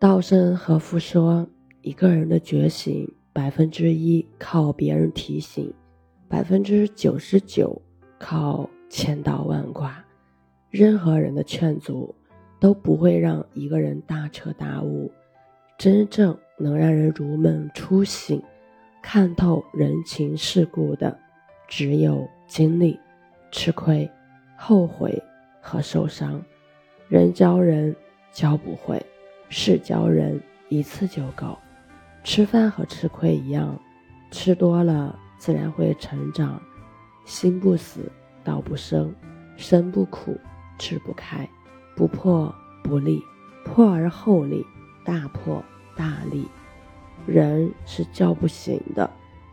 稻盛和夫说：“一个人的觉醒，百分之一靠别人提醒，百分之九十九靠千刀万剐。任何人的劝阻都不会让一个人大彻大悟。真正能让人如梦初醒、看透人情世故的，只有经历、吃亏、后悔和受伤。人教人教不会。”是教人一次就够，吃饭和吃亏一样，吃多了自然会成长。心不死，道不生，生不苦，志不开，不破不立，破而后立，大破大立。人是叫不醒的，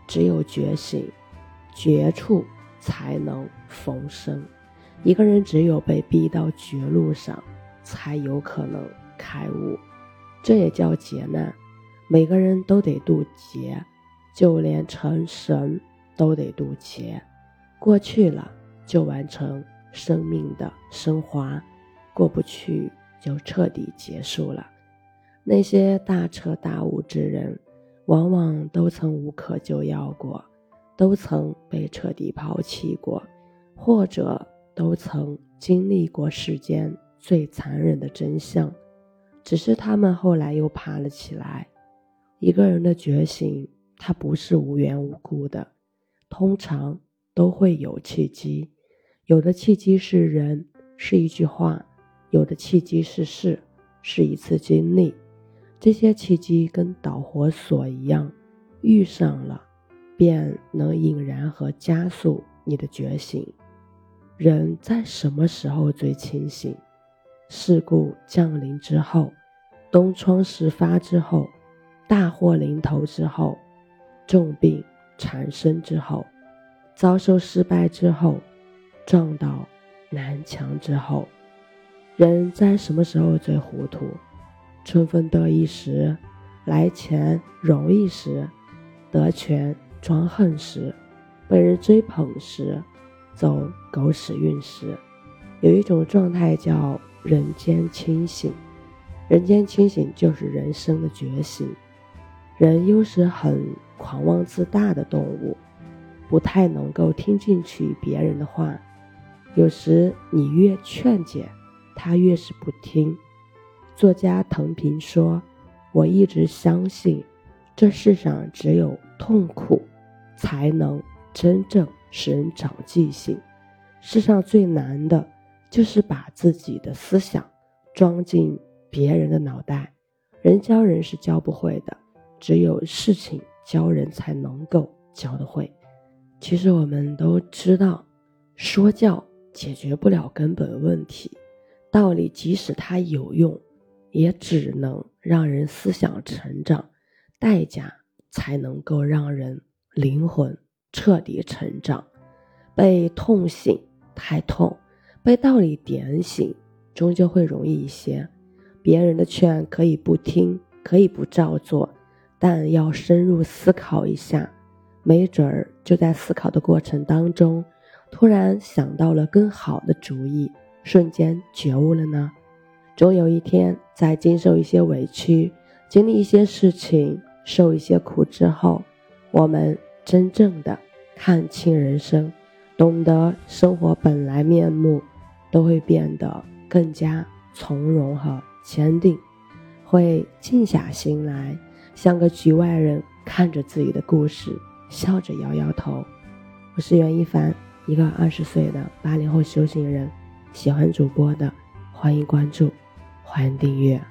只有觉醒，绝处才能逢生。一个人只有被逼到绝路上，才有可能。开悟，这也叫劫难。每个人都得渡劫，就连成神都得渡劫。过去了就完成生命的升华，过不去就彻底结束了。那些大彻大悟之人，往往都曾无可救药过，都曾被彻底抛弃过，或者都曾经历过世间最残忍的真相。只是他们后来又爬了起来。一个人的觉醒，他不是无缘无故的，通常都会有契机。有的契机是人，是一句话；有的契机是事，是一次经历。这些契机跟导火索一样，遇上了，便能引燃和加速你的觉醒。人在什么时候最清醒？事故降临之后，东窗事发之后，大祸临头之后，重病缠身之后，遭受失败之后，撞到南墙之后，人在什么时候最糊涂？春风得意时，来钱容易时，得权装横时，被人追捧时，走狗屎运时，有一种状态叫。人间清醒，人间清醒就是人生的觉醒。人又是很狂妄自大的动物，不太能够听进去别人的话。有时你越劝解，他越是不听。作家藤平说：“我一直相信，这世上只有痛苦，才能真正使人长记性。世上最难的。”就是把自己的思想装进别人的脑袋，人教人是教不会的，只有事情教人才能够教得会。其实我们都知道，说教解决不了根本问题，道理即使它有用，也只能让人思想成长，代价才能够让人灵魂彻底成长。被痛醒太痛。被道理点醒，终究会容易一些。别人的劝可以不听，可以不照做，但要深入思考一下，没准儿就在思考的过程当中，突然想到了更好的主意，瞬间觉悟了呢。总有一天，在经受一些委屈、经历一些事情、受一些苦之后，我们真正的看清人生，懂得生活本来面目。都会变得更加从容和坚定，会静下心来，像个局外人看着自己的故事，笑着摇摇头。我是袁一凡，一个二十岁的八零后修行人。喜欢主播的，欢迎关注，欢迎订阅。